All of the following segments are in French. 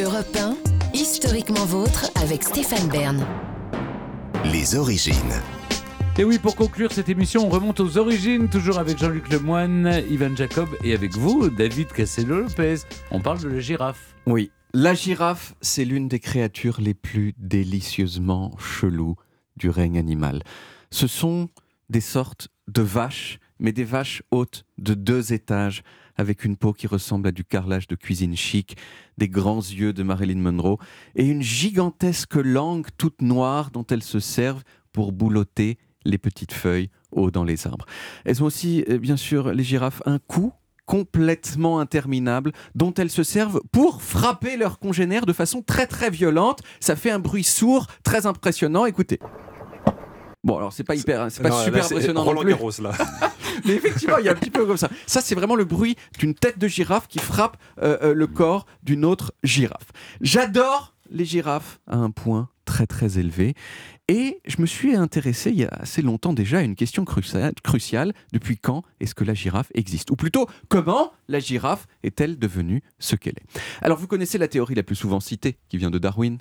Europe 1, historiquement vôtre avec Stéphane Bern. Les origines. Et oui, pour conclure cette émission, on remonte aux origines, toujours avec Jean-Luc Lemoine, Ivan Jacob et avec vous, David Castello-Lopez. On parle de la girafe. Oui, la girafe, c'est l'une des créatures les plus délicieusement cheloues du règne animal. Ce sont des sortes de vaches, mais des vaches hautes de deux étages, avec une peau qui ressemble à du carrelage de cuisine chic, des grands yeux de Marilyn Monroe, et une gigantesque langue toute noire dont elles se servent pour boulotter les petites feuilles haut dans les arbres. Elles ont aussi, euh, bien sûr, les girafes, un cou complètement interminable dont elles se servent pour frapper leurs congénères de façon très très violente. Ça fait un bruit sourd, très impressionnant. Écoutez. Bon, alors c'est pas hyper, hein, c'est pas Non, super là, impressionnant Roland. Garros, là. Mais effectivement, il y a un petit peu comme ça. Ça, c'est vraiment le bruit d'une tête de girafe qui frappe euh, euh, le corps d'une autre girafe. J'adore les girafes à un point très très élevé. Et je me suis intéressé il y a assez longtemps déjà à une question cruciale. cruciale. Depuis quand est-ce que la girafe existe? Ou plutôt, comment la girafe est-elle devenue ce qu'elle est? Alors, vous connaissez la théorie la plus souvent citée, qui vient de Darwin?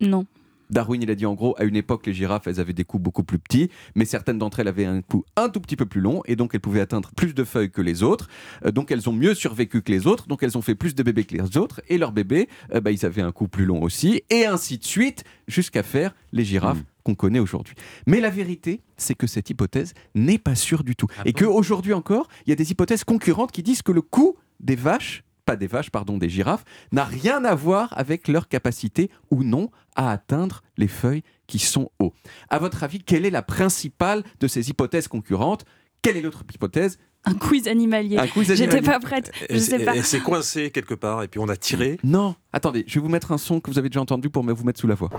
Non. Darwin, il a dit en gros, à une époque, les girafes, elles avaient des coups beaucoup plus petits, mais certaines d'entre elles avaient un cou un tout petit peu plus long, et donc elles pouvaient atteindre plus de feuilles que les autres. Euh, donc elles ont mieux survécu que les autres, donc elles ont fait plus de bébés que les autres, et leurs bébés, euh, bah, ils avaient un cou plus long aussi, et ainsi de suite, jusqu'à faire les girafes Mm. qu'on connaît aujourd'hui. Mais la vérité, c'est que cette hypothèse n'est pas sûre du tout. Ah et bon? qu'aujourd'hui encore, il y a des hypothèses concurrentes qui disent que le cou des vaches pas des vaches, pardon, des girafes, n'a rien à voir avec leur capacité ou non à atteindre les feuilles qui sont hauts. À votre avis, quelle est la principale de ces hypothèses concurrentes? Quelle est l'autre hypothèse? Un quiz animalier. Un quiz J'étais animalier. pas prête. Je Elle sais s'est- pas. Elle s'est coincée quelque part et puis on a tiré. Non, attendez, je vais vous mettre un son que vous avez déjà entendu pour me vous mettre sous la voix.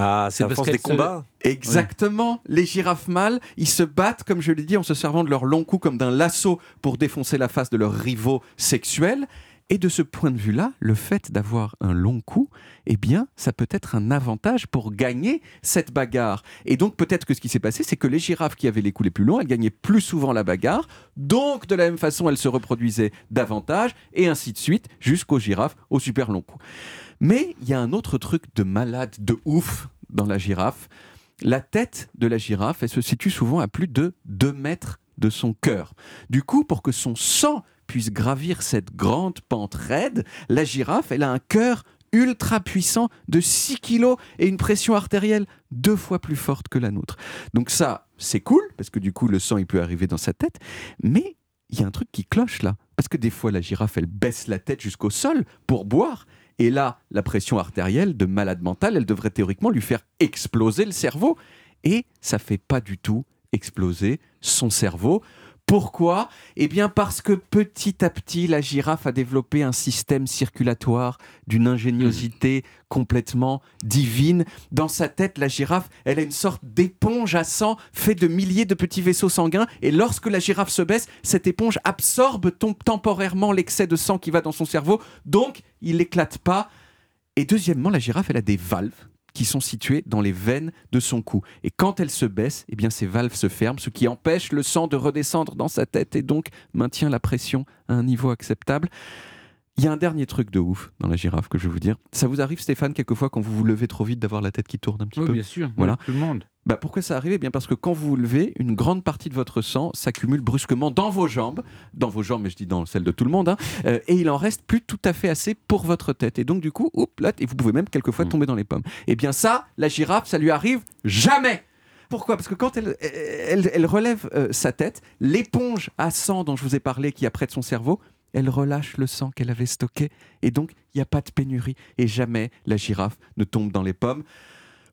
Ah, C'est parce force des se- combats. Exactement. Les girafes mâles, ils se battent, comme je l'ai dit, en se servant de leur long cou comme d'un lasso pour défoncer la face de leurs rivaux sexuels. Et de ce point de vue-là, le fait d'avoir un long cou, eh bien, ça peut être un avantage pour gagner cette bagarre. Et donc, peut-être que ce qui s'est passé, c'est que les girafes qui avaient les coups les plus longs, elles gagnaient plus souvent la bagarre. Donc, de la même façon, elles se reproduisaient davantage, et ainsi de suite, jusqu'aux girafes au super long cou. Mais il y a un autre truc de malade, de ouf dans la girafe. La tête de la girafe, elle se situe souvent à plus de 2 mètres de son cœur. Du coup, pour que son sang puisse gravir cette grande pente raide, la girafe, elle a un cœur ultra puissant de 6 kilos et une pression artérielle deux fois plus forte que la nôtre. Donc ça, c'est cool, parce que du coup, le sang, il peut arriver dans sa tête, mais il y a un truc qui cloche là. Parce que des fois, la girafe, elle baisse la tête jusqu'au sol pour boire. Et là, la pression artérielle de malade mental, elle devrait théoriquement lui faire exploser le cerveau. Et ça fait pas du tout exploser son cerveau. Pourquoi Eh bien parce que petit à petit, la girafe a développé un système circulatoire d'une ingéniosité complètement divine. Dans sa tête, la girafe, elle a une sorte d'éponge à sang fait de milliers de petits vaisseaux sanguins. Et lorsque la girafe se baisse, cette éponge absorbe temporairement l'excès de sang qui va dans son cerveau. Donc, il n'éclate pas. Et deuxièmement, la girafe, elle a des valves qui sont situées dans les veines de son cou. Et quand elle se baisse, eh bien ces valves se ferment, ce qui empêche le sang de redescendre dans sa tête et donc maintient la pression à un niveau acceptable. Il y a un dernier truc de ouf dans la girafe que je vais vous dire. Ça vous arrive, Stéphane, quelquefois quand vous vous levez trop vite d'avoir la tête qui tourne un petit Oui, peu bien sûr. Voilà. Tout le monde. Bah pourquoi ça arrive? Eh bien parce que quand vous vous levez, une grande partie de votre sang s'accumule brusquement dans vos jambes, dans vos jambes, mais je dis dans celle de tout le monde, hein, euh, et il en reste plus tout à fait assez pour votre tête. Et donc du coup, oups, là, et vous pouvez même quelquefois Mm. tomber dans les pommes. Eh bien ça, la girafe, ça lui arrive jamais pourquoi? Parce que quand elle, elle, elle relève euh, sa tête, l'éponge à sang dont je vous ai parlé qui a près de son cerveau, elle relâche le sang qu'elle avait stocké. Et donc, il n'y a pas de pénurie. Et jamais la girafe ne tombe dans les pommes.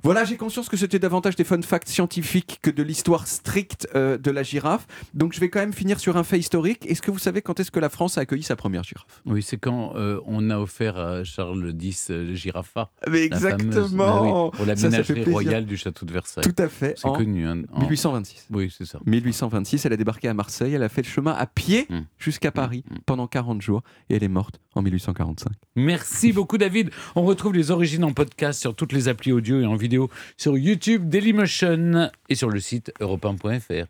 Voilà, j'ai conscience que c'était davantage des fun facts scientifiques que de l'histoire stricte euh, de la girafe. Donc je vais quand même finir sur un fait historique. Est-ce que vous savez quand est-ce que la France a accueilli sa première girafe? Oui, c'est quand euh, on a offert à Charles X euh, le girafa. Mais la fameuse- Exactement Bah oui, Pour la ménagerie royale du château de Versailles. Tout à fait. C'est connu. hein, en- 1826. Oui, c'est ça. 1826, elle a débarqué à Marseille, elle a fait le chemin à pied Mm. jusqu'à Paris Mm. pendant 40 jours et elle est morte en 1845. Merci beaucoup, David. On retrouve les origines en podcast sur toutes les applis audio et en sur YouTube, Dailymotion et sur le site europe1.fr.